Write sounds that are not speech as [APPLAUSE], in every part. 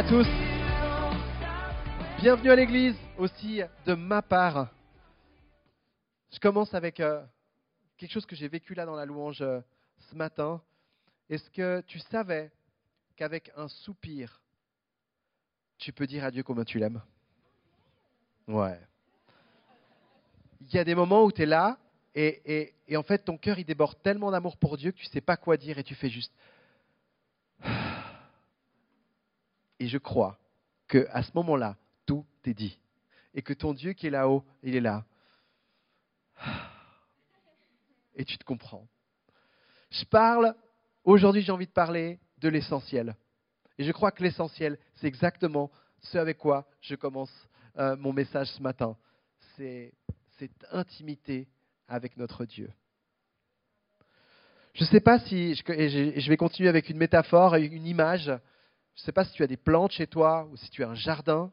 à tous. Bienvenue à l'église aussi de ma part. Je commence avec euh, quelque chose que j'ai vécu là dans la louange euh, ce matin. Est-ce que tu savais qu'avec un soupir, tu peux dire à Dieu combien tu l'aimes? Ouais. Il y a des moments où tu es là et, et, en fait ton cœur il déborde tellement d'amour pour Dieu que tu sais pas quoi dire et tu fais juste. Et je crois que à ce moment-là, tout est dit. Et que ton Dieu qui est là-haut, il est là. Et tu te comprends. Je parle, aujourd'hui j'ai envie de parler de l'essentiel. Et je crois que l'essentiel, c'est exactement ce avec quoi je commence euh, mon message ce matin. C'est cette intimité avec notre Dieu. Je ne sais pas si, je vais continuer avec une métaphore une image. Je ne sais pas si tu as des plantes chez toi ou si tu as un jardin.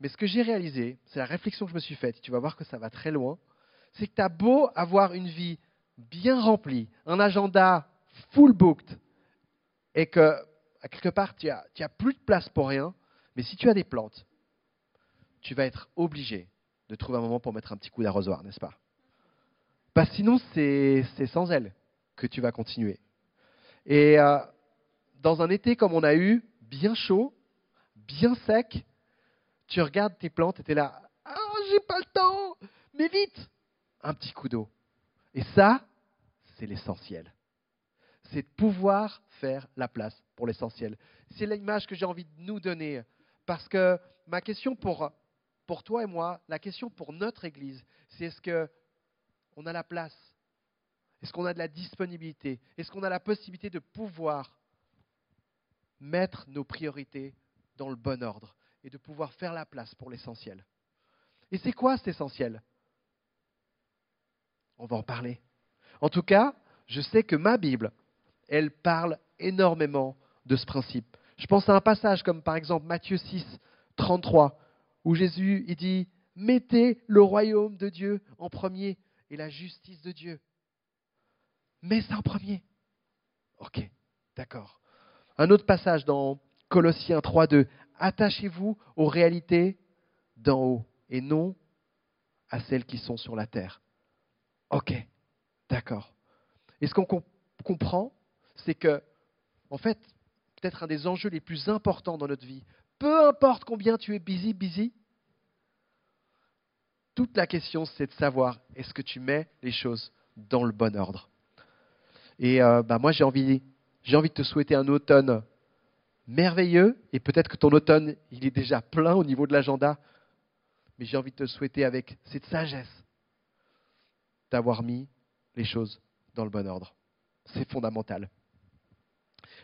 Mais ce que j'ai réalisé, c'est la réflexion que je me suis faite, tu vas voir que ça va très loin, c'est que tu as beau avoir une vie bien remplie, un agenda full booked, et que, à quelque part, tu n'as as plus de place pour rien, mais si tu as des plantes, tu vas être obligé de trouver un moment pour mettre un petit coup d'arrosoir, n'est-ce pas? Parce que sinon, c'est sans elles que tu vas continuer. Et euh, dans un été comme on a eu, bien chaud, bien sec, tu regardes tes plantes et tu es là, ah, j'ai pas le temps, mais vite, un petit coup d'eau. Et ça, c'est l'essentiel. C'est de pouvoir faire la place pour l'essentiel. C'est l'image que j'ai envie de nous donner. Parce que ma question pour, pour toi et moi, la question pour notre Église, c'est est-ce qu'on a la place? Est-ce qu'on a de la disponibilité? Est-ce qu'on a la possibilité de pouvoir mettre nos priorités dans le bon ordre et de pouvoir faire la place pour l'essentiel. Et c'est quoi cet essentiel? On va en parler. En tout cas, je sais que ma Bible, elle parle énormément de ce principe. Je pense à un passage comme par exemple Matthieu 6, 33, où Jésus il dit Mettez le royaume de Dieu en premier et la justice de Dieu. Mets ça en premier. Ok, d'accord. Un autre passage dans Colossiens 3.2. Attachez-vous aux réalités d'en haut et non à celles qui sont sur la terre. Ok, d'accord. Et ce qu'on comprend, c'est que, en fait, peut-être un des enjeux les plus importants dans notre vie, peu importe combien tu es busy, busy, toute la question, c'est de savoir est-ce que tu mets les choses dans le bon ordre? Et euh, bah, moi, j'ai envie j'ai envie de te souhaiter un automne merveilleux, et peut-être que ton automne, il est déjà plein au niveau de l'agenda, mais j'ai envie de te souhaiter avec cette sagesse d'avoir mis les choses dans le bon ordre. C'est fondamental.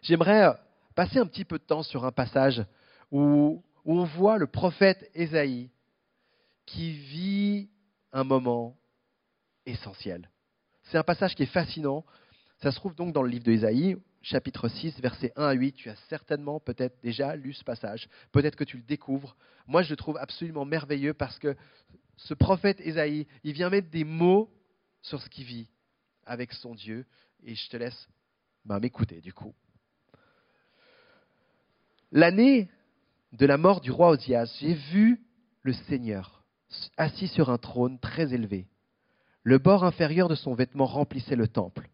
J'aimerais euh, passer un petit peu de temps sur un passage où, où on voit le prophète Ésaïe qui vit un moment essentiel. C'est un passage qui est fascinant. Ça se trouve donc dans le livre d'Ésaïe, chapitre 6, versets 1 à 8. Tu as certainement peut-être déjà lu ce passage, peut-être que tu le découvres. Moi, je le trouve absolument merveilleux parce que ce prophète Ésaïe, il vient mettre des mots sur ce qu'il vit avec son Dieu. Et je te laisse ben, m'écouter du coup. L'année de la mort du roi Osias, j'ai vu le Seigneur assis sur un trône très élevé. Le bord inférieur de son vêtement remplissait le temple.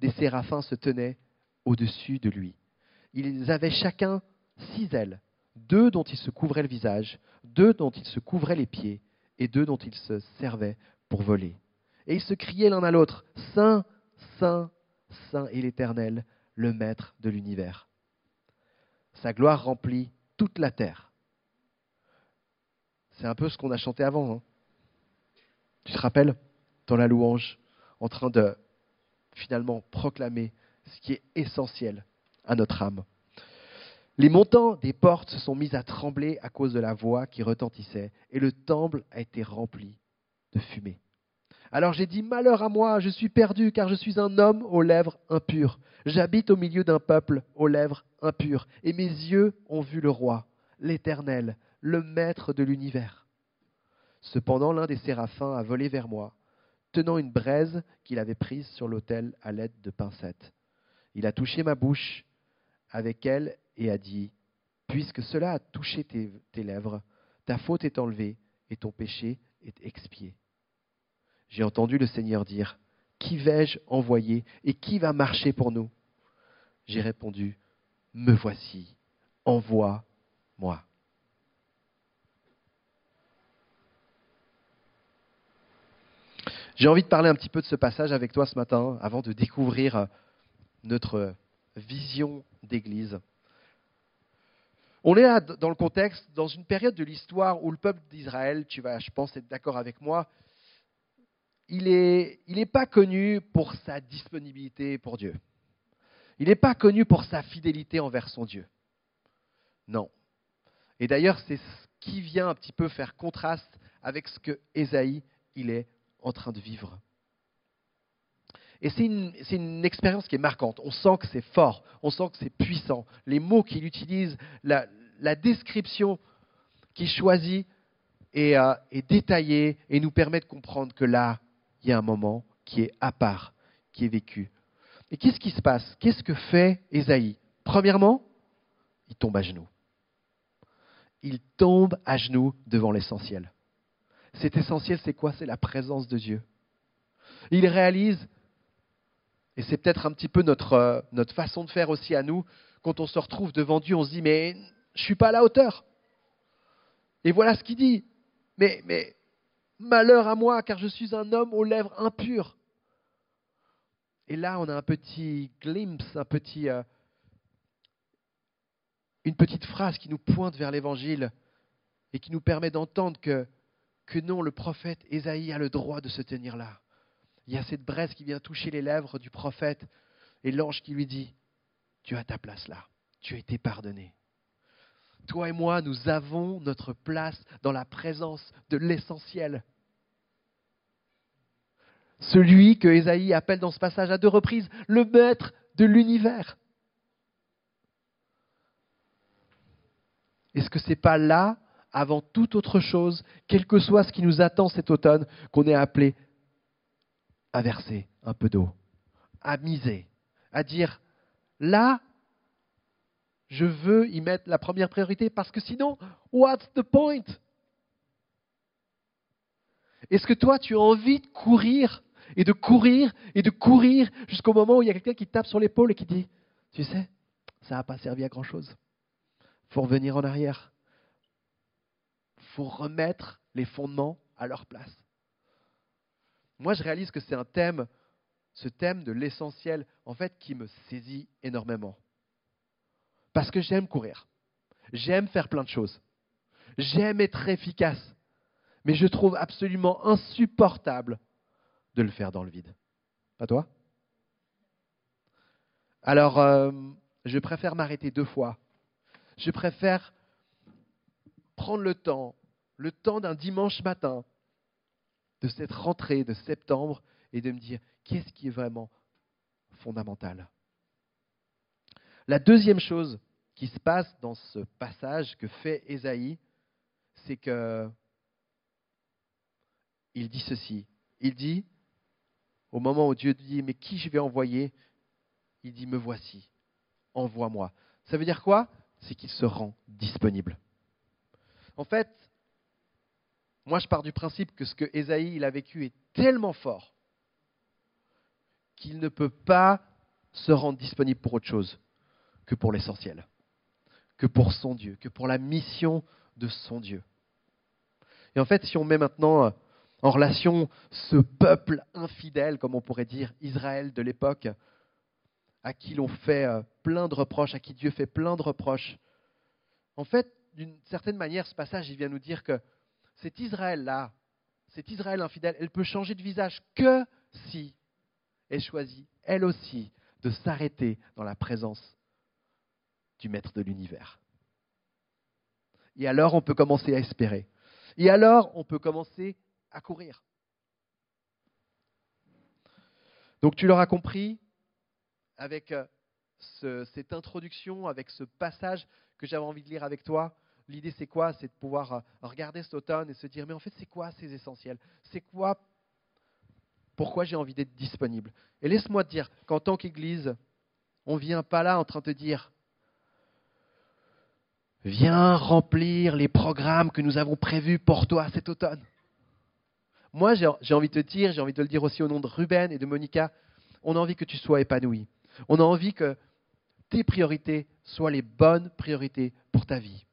Des séraphins se tenaient au-dessus de lui. Ils avaient chacun six ailes, deux dont ils se couvraient le visage, deux dont ils se couvraient les pieds, et deux dont ils se servaient pour voler. Et ils se criaient l'un à l'autre, Saint, Saint, Saint est l'Éternel, le Maître de l'univers. Sa gloire remplit toute la terre. C'est un peu ce qu'on a chanté avant. Hein. tu te rappelles Dans la louange, en train de finalement proclamer ce qui est essentiel à notre âme. Les montants des portes se sont mis à trembler à cause de la voix qui retentissait, et le temple a été rempli de fumée. Alors j'ai dit, Malheur à moi, je suis perdu, car je suis un homme aux lèvres impures. J'habite au milieu d'un peuple aux lèvres impures, et mes yeux ont vu le roi, l'Éternel, le Maître de l'univers. Cependant l'un des séraphins a volé vers moi, tenant une braise qu'il avait prise sur l'autel à l'aide de pincettes. Il a touché ma bouche avec elle et a dit, puisque cela a touché tes, lèvres, ta faute est enlevée et ton péché est expié. J'ai entendu le Seigneur dire, Qui vais-je envoyer et qui va marcher pour nous? J'ai répondu, Me voici, envoie-moi. J'ai envie de parler un petit peu de ce passage avec toi ce matin, avant de découvrir notre vision d'Église. On est dans le contexte, dans une période de l'histoire où le peuple d'Israël, tu vas, je pense, être d'accord avec moi, il n'est il est pas connu pour sa disponibilité pour Dieu. Il n'est pas connu pour sa fidélité envers son Dieu. Non. Et d'ailleurs, c'est ce qui vient un petit peu faire contraste avec ce que Ésaïe il est en train de vivre. Et c'est une, expérience qui est marquante. On sent que c'est fort, on sent que c'est puissant. Les mots qu'il utilise, la, description qu'il choisit est, euh, est détaillée et nous permet de comprendre que là, il y a un moment qui est à part, qui est vécu. Et qu'est-ce qui se passe? Qu'est-ce que fait Ésaïe Premièrement, il tombe à genoux. Il tombe à genoux devant l'essentiel. Cet essentiel, c'est quoi? C'est la présence de Dieu. Il réalise, et c'est peut-être un petit peu notre, euh, notre façon de faire aussi à nous, quand on se retrouve devant Dieu, on se dit, mais je ne suis pas à la hauteur. Et voilà ce qu'il dit. Mais, mais malheur à moi, car je suis un homme aux lèvres impures. Et là, on a un petit glimpse, un petit, euh, une petite phrase qui nous pointe vers l'Évangile et qui nous permet d'entendre que que non, le prophète Ésaïe a le droit de se tenir là. Il y a cette braise qui vient toucher les lèvres du prophète et l'ange qui lui dit, tu as ta place là, tu as été pardonné. Toi et moi, nous avons notre place dans la présence de l'essentiel. Celui que Ésaïe appelle dans ce passage à deux reprises le maître de l'univers. Est-ce que ce n'est pas là avant toute autre chose, quel que soit ce qui nous attend cet automne, qu'on est appelé à verser un peu d'eau, à miser, à dire là, je veux y mettre la première priorité parce que sinon, what's the point? Est-ce que toi, tu as envie de courir et de courir et de courir jusqu'au moment où il y a quelqu'un qui tape sur l'épaule et qui dit, tu sais, ça n'a pas servi à grand-chose. Il faut revenir en arrière faut remettre les fondements à leur place. Moi, je réalise que c'est un thème, ce thème de l'essentiel, en fait, qui me saisit énormément. Parce que j'aime courir. J'aime faire plein de choses. J'aime être efficace. Mais je trouve absolument insupportable de le faire dans le vide. Pas toi? Alors, euh, je préfère m'arrêter deux fois. Je préfère prendre le temps le temps d'un dimanche matin, de cette rentrée de septembre, et de me dire qu'est-ce qui est vraiment fondamental? La deuxième chose qui se passe dans ce passage que fait Ésaïe, c'est que il dit ceci. Il dit, au moment où Dieu dit, mais qui je vais envoyer? Il dit, me voici, envoie-moi. Ça veut dire quoi? C'est qu'il se rend disponible. En fait, moi, je pars du principe que ce que Ésaïe il a vécu est tellement fort qu'il ne peut pas se rendre disponible pour autre chose que pour l'essentiel, que pour son Dieu, que pour la mission de son Dieu. Et en fait, si on met maintenant euh, en relation ce peuple infidèle, comme on pourrait dire Israël de l'époque, à qui l'on fait euh, plein de reproches, à qui Dieu fait plein de reproches, en fait, d'une certaine manière, ce passage, il vient nous dire que cet Israël-là, cet Israël infidèle, elle peut changer de visage que si elle choisit, elle aussi, de s'arrêter dans la présence du Maître de l'univers. Et alors, on peut commencer à espérer. Et alors, on peut commencer à courir. Donc, tu l'auras compris avec euh, cette introduction, avec ce passage que j'avais envie de lire avec toi. L'idée, c'est quoi? C'est de pouvoir euh, regarder cet automne et se dire, mais en fait, c'est quoi ces essentiels? C'est quoi? Pourquoi j'ai envie d'être disponible? Et laisse-moi te dire qu'en tant qu'Église, on ne vient pas là en train de te dire, viens remplir les programmes que nous avons prévus pour toi cet automne. Moi, j'ai envie de te dire, j'ai envie de le dire aussi au nom de Ruben et de Monica, on a envie que tu sois épanoui. On a envie que tes priorités soient les bonnes priorités pour ta vie.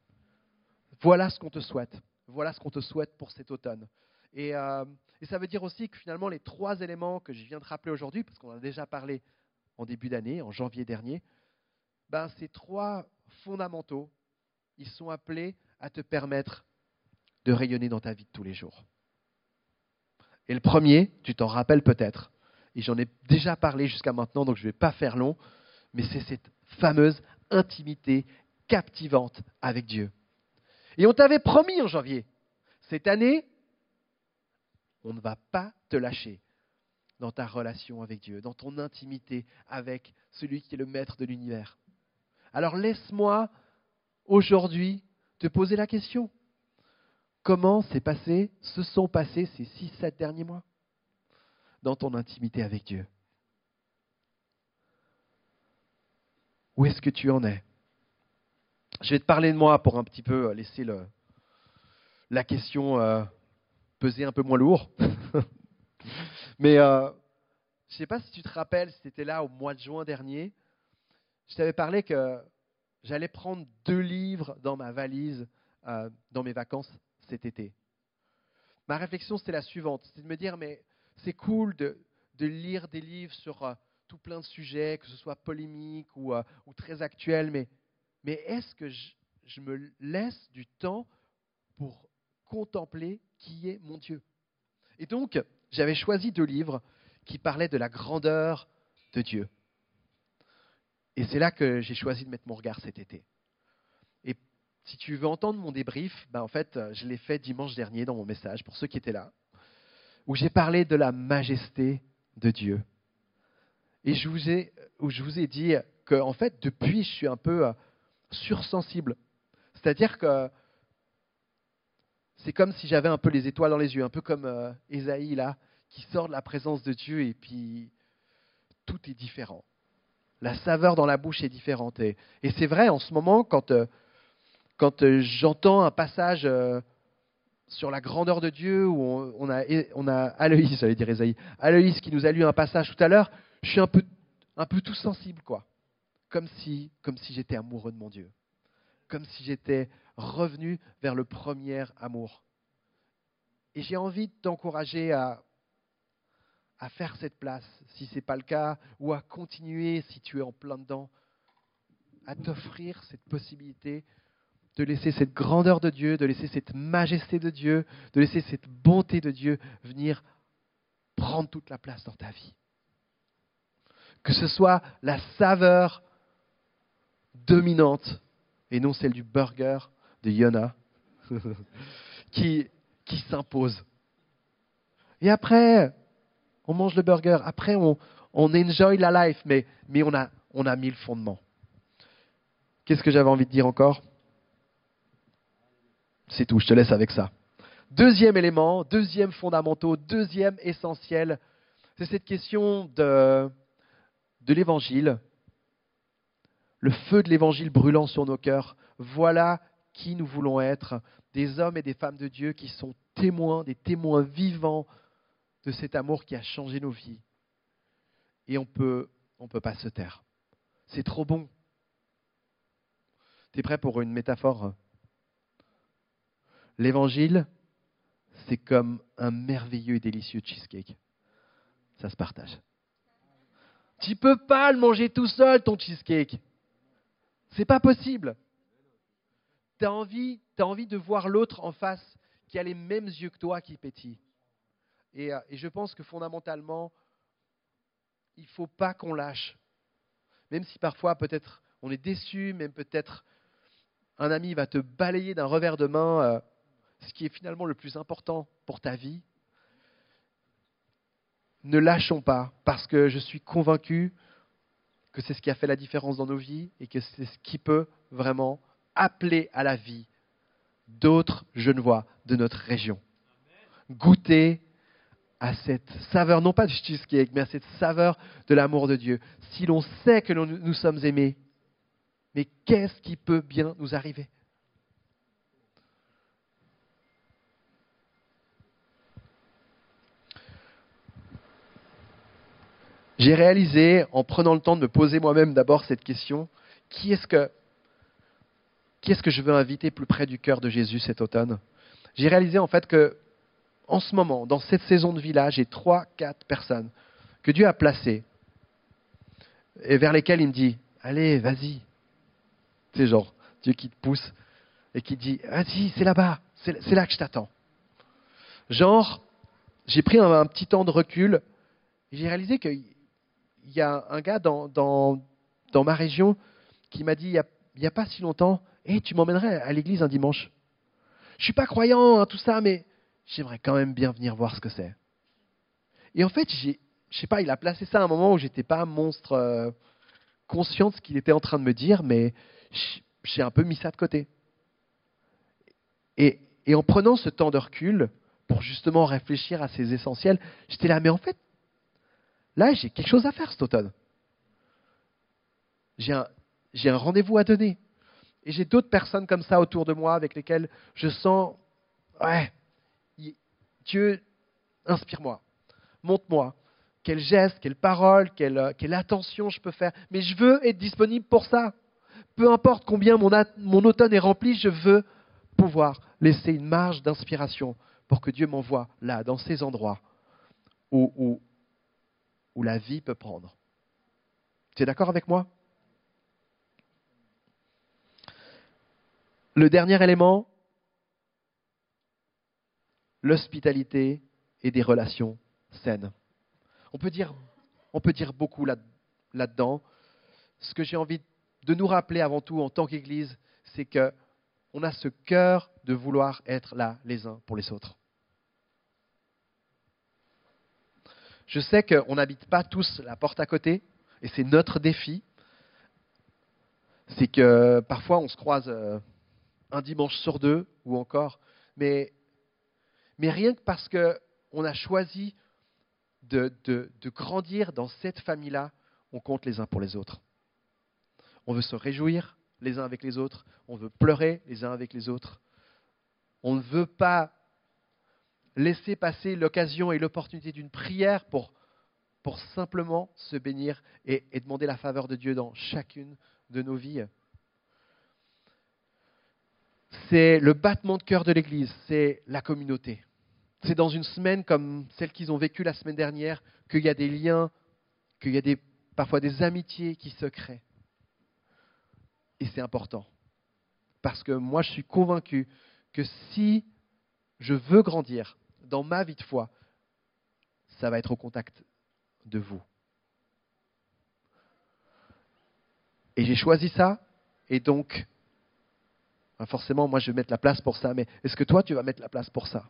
Voilà ce qu'on te souhaite. Voilà ce qu'on te souhaite pour cet automne. Et, euh, et, ça veut dire aussi que finalement, les trois éléments que je viens de rappeler aujourd'hui, parce qu'on en a déjà parlé en début d'année, en janvier dernier, ben, ces trois fondamentaux, ils sont appelés à te permettre de rayonner dans ta vie de tous les jours. Et le premier, tu t'en rappelles peut-être, et j'en ai déjà parlé jusqu'à maintenant, donc je ne vais pas faire long, mais c'est cette fameuse intimité captivante avec Dieu. Et on t'avait promis en janvier, cette année, on ne va pas te lâcher dans ta relation avec Dieu, dans ton intimité avec celui qui est le maître de l'univers. Alors laisse-moi aujourd'hui te poser la question. Comment s'est passé, se sont passés ces six, sept derniers mois dans ton intimité avec Dieu? Où est-ce que tu en es? Je vais te parler de moi pour un petit peu laisser le, la question euh, peser un peu moins lourd. [LAUGHS] Mais euh, je ne sais pas si tu te rappelles, si tu étais là au mois de juin dernier, je t'avais parlé que j'allais prendre deux livres dans ma valise euh, dans mes vacances cet été. Ma réflexion, c'était la suivante, c'était de me dire, mais c'est cool de, lire des livres sur euh, tout plein de sujets, que ce soit polémique ou, euh, très actuel, mais, mais est-ce que je, me laisse du temps pour contempler qui est mon Dieu? Et donc, j'avais choisi deux livres qui parlaient de la grandeur de Dieu. Et c'est là que j'ai choisi de mettre mon regard cet été. Et si tu veux entendre mon débrief, ben en fait, je l'ai fait dimanche dernier dans mon message, pour ceux qui étaient là, où j'ai parlé de la majesté de Dieu. Et je vous ai, où je vous ai dit que, en fait, depuis, je suis un peu euh, sursensible. C'est-à-dire que c'est comme si j'avais un peu les étoiles dans les yeux, un peu comme euh, Ésaïe, là, qui sort de la présence de Dieu et puis tout est différent. La saveur dans la bouche est différente. Et, c'est vrai, en ce moment, quand, euh, quand euh, j'entends un passage sur la grandeur de Dieu, où on, a, on a Aloïs, dire Ésaïe, Aloïs qui nous a lu un passage tout à l'heure, je suis un peu, un peu tout sensible, quoi. Comme si, comme si j'étais amoureux de mon Dieu. Comme si j'étais revenu vers le premier amour. Et j'ai envie de t'encourager à, à faire cette place, si ce n'est pas le cas, ou à continuer, si tu es en plein dedans, à t'offrir cette possibilité de laisser cette grandeur de Dieu, de laisser cette majesté de Dieu, de laisser cette bonté de Dieu venir prendre toute la place dans ta vie. Que ce soit la saveur dominante et non celle du burger de Yona [LAUGHS] qui, qui s'impose. Et après, on mange le burger, après on, on enjoy la life, mais, mais on, a, on a mis le fondement. Qu'est-ce que j'avais envie de dire encore? C'est tout, je te laisse avec ça. Deuxième élément, deuxième fondamentaux, deuxième essentiel, c'est cette question de, de l'évangile, le feu de l'évangile brûlant sur nos cœurs. Voilà qui nous voulons être, des hommes et des femmes de Dieu qui sont témoins, des témoins vivants de cet amour qui a changé nos vies. Et on peut, on ne peut pas se taire. C'est trop bon. Tu es prêt pour une métaphore? L'évangile, c'est comme un merveilleux et délicieux cheesecake. Ça se partage. Tu peux pas le manger tout seul, ton cheesecake. C'est pas possible tu as envie, envie de voir l'autre en face qui a les mêmes yeux que toi qui pétillent. Et, euh, et je pense que fondamentalement, il ne faut pas qu'on lâche. Même si parfois peut-être on est déçu, même peut-être un ami va te balayer d'un revers de main euh, ce qui est finalement le plus important pour ta vie. Ne lâchons pas, parce que je suis convaincu que c'est ce qui a fait la différence dans nos vies et que c'est ce qui peut vraiment appeler à la vie d'autres Genevois de notre région. Goûter à cette saveur, non pas du cheesecake, mais à cette saveur de l'amour de Dieu. Si l'on sait que nous sommes aimés, mais qu'est-ce qui peut bien nous arriver? J'ai réalisé, en prenant le temps de me poser moi-même d'abord cette question, qui est-ce que, qui est-ce que je veux inviter plus près du cœur de Jésus cet automne? J'ai réalisé en fait que, en ce moment, dans cette saison de vie-là, j'ai trois, quatre personnes que Dieu a placées et vers lesquelles il me dit, allez, vas-y. C'est genre Dieu qui te pousse et qui dit, vas-y, c'est là-bas, c'est là que je t'attends. Genre, j'ai pris un, petit temps de recul et j'ai réalisé qu'il y a un gars dans, dans, dans ma région qui m'a dit il n'y a, pas si longtemps hey, tu m'emmènerais à l'église un dimanche. Je ne suis pas croyant, hein, tout ça, mais j'aimerais quand même bien venir voir ce que c'est. Et en fait, je sais pas, il a placé ça à un moment où j'étais pas monstre euh, conscient de ce qu'il était en train de me dire, mais j'ai un peu mis ça de côté. Et, et en prenant ce temps de recul, pour justement réfléchir à ces essentiels, j'étais là, mais en fait, là, j'ai quelque chose à faire cet automne. J'ai un, rendez-vous à donner. Et j'ai d'autres personnes comme ça autour de moi avec lesquelles je sens, ouais, Dieu, inspire-moi, montre-moi quel geste, quelle parole, quelle, quelle, attention je peux faire. Mais je veux être disponible pour ça. Peu importe combien mon, automne est rempli, je veux pouvoir laisser une marge d'inspiration pour que Dieu m'envoie là, dans ces endroits où, où la vie peut prendre. Tu es d'accord avec moi? Le dernier élément, l'hospitalité et des relations saines. On peut dire, beaucoup là, là-dedans. Ce que j'ai envie de nous rappeler avant tout en tant qu'Église, c'est que on a ce cœur de vouloir être là les uns pour les autres. Je sais qu'on n'habite pas tous la porte à côté, et c'est notre défi. C'est que parfois on se croise euh, un dimanche sur deux, ou encore, mais, rien que parce qu'on a choisi de grandir dans cette famille-là, on compte les uns pour les autres. On veut se réjouir les uns avec les autres, on veut pleurer les uns avec les autres. On ne veut pas laisser passer l'occasion et l'opportunité d'une prière pour, simplement se bénir et, et demander la faveur de Dieu dans chacune de nos vies. C'est le battement de cœur de l'Église, c'est la communauté. C'est dans une semaine comme celle qu'ils ont vécue la semaine dernière qu'il y a des liens, qu'il y a des, parfois des amitiés qui se créent. Et c'est important. Parce que moi, je suis convaincu que si je veux grandir dans ma vie de foi, ça va être au contact de vous. Et j'ai choisi ça, et donc, ben forcément, moi, je vais mettre la place pour ça, mais est-ce que toi, tu vas mettre la place pour ça?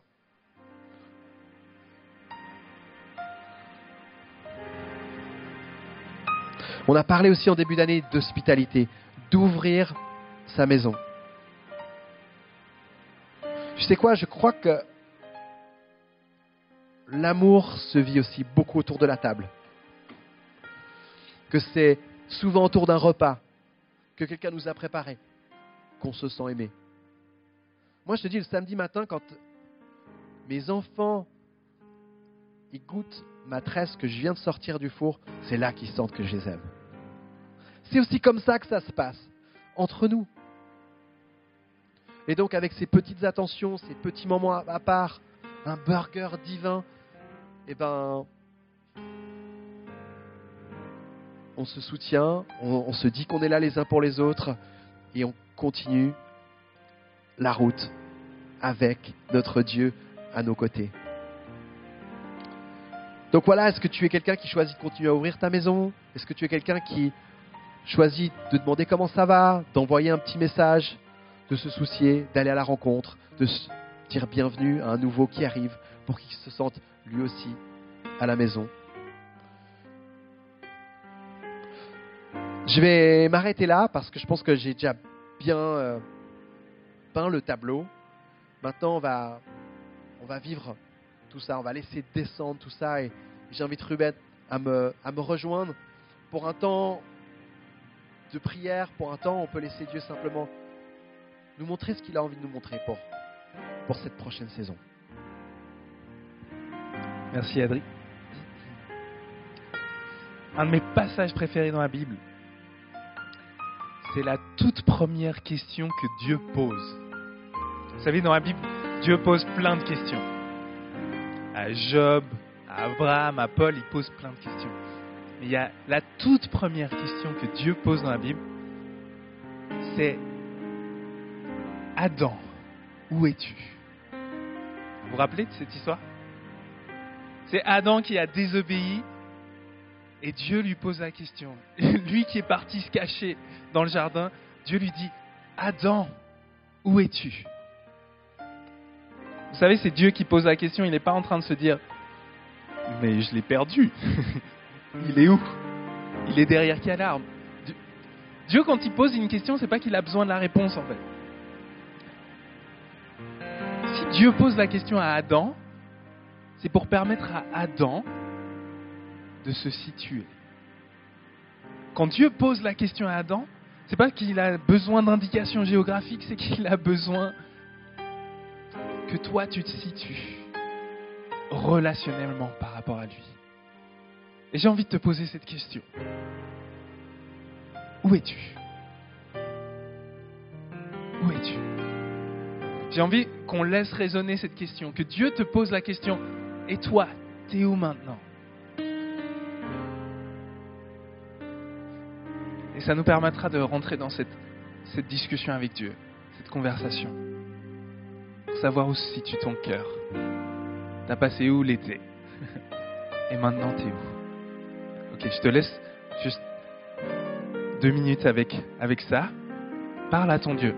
On a parlé aussi en début d'année d'hospitalité, d'ouvrir sa maison. Tu sais quoi, je crois que l'amour se vit aussi beaucoup autour de la table. Que c'est souvent autour d'un repas que quelqu'un nous a préparé, qu'on se sent aimé. Moi, je te dis, le samedi matin, quand mes enfants ils goûtent ma tresse que je viens de sortir du four, c'est là qu'ils sentent que je les aime. C'est aussi comme ça que ça se passe, entre nous. Et donc avec ces petites attentions, ces petits moments à part, un burger divin, eh ben, on se soutient, on, se dit qu'on est là les uns pour les autres, et on continue la route avec notre Dieu à nos côtés. Donc voilà, est-ce que tu es quelqu'un qui choisit de continuer à ouvrir ta maison? Est-ce que tu es quelqu'un qui choisit de demander comment ça va, d'envoyer un petit message, de se soucier, d'aller à la rencontre, de dire bienvenue à un nouveau qui arrive pour qu'il se sente lui aussi à la maison. Je vais m'arrêter là parce que je pense que j'ai déjà bien euh, peint le tableau. Maintenant, on va, on va vivre tout ça, on va laisser descendre tout ça et j'invite Ruben à me, à me rejoindre pour un temps de prière, pour un temps, on peut laisser Dieu simplement nous montrer ce qu'il a envie de nous montrer pour cette prochaine saison. Merci Adri. un de mes passages préférés dans la Bible. C'est la toute première question que Dieu pose. Vous savez, dans la Bible, Dieu pose plein de questions. À Job, à Abraham, à Paul, il pose plein de questions. Mais il y a la toute première question que Dieu pose dans la Bible, c'est Adam, où es-tu? Vous vous rappelez de cette histoire? C'est Adam qui a désobéi et Dieu lui pose la question. [LAUGHS] Lui qui est parti se cacher dans le jardin, Dieu lui dit, Adam, où es-tu? Vous savez, c'est Dieu qui pose la question, il n'est pas en train de se dire, mais je l'ai perdu. [LAUGHS] il est où? Il est derrière quelle arme? Dieu, quand il pose une question, c'est pas qu'il a besoin de la réponse en fait. Dieu pose la question à Adam, c'est pour permettre à Adam de se situer. Quand Dieu pose la question à Adam, c'est pas qu'il a besoin d'indications géographiques, c'est qu'il a besoin que toi tu te situes relationnellement par rapport à lui. Et j'ai envie de te poser cette question. Où es-tu? Où es-tu? J'ai envie qu'on laisse résonner cette question, que Dieu te pose la question, et toi, t'es où maintenant? Et ça nous permettra de rentrer dans cette, cette discussion avec Dieu, cette conversation, pour savoir où se situe ton cœur. T'as passé où l'été? Et maintenant, t'es où? Ok, je te laisse juste deux minutes avec, avec ça. Parle à ton Dieu.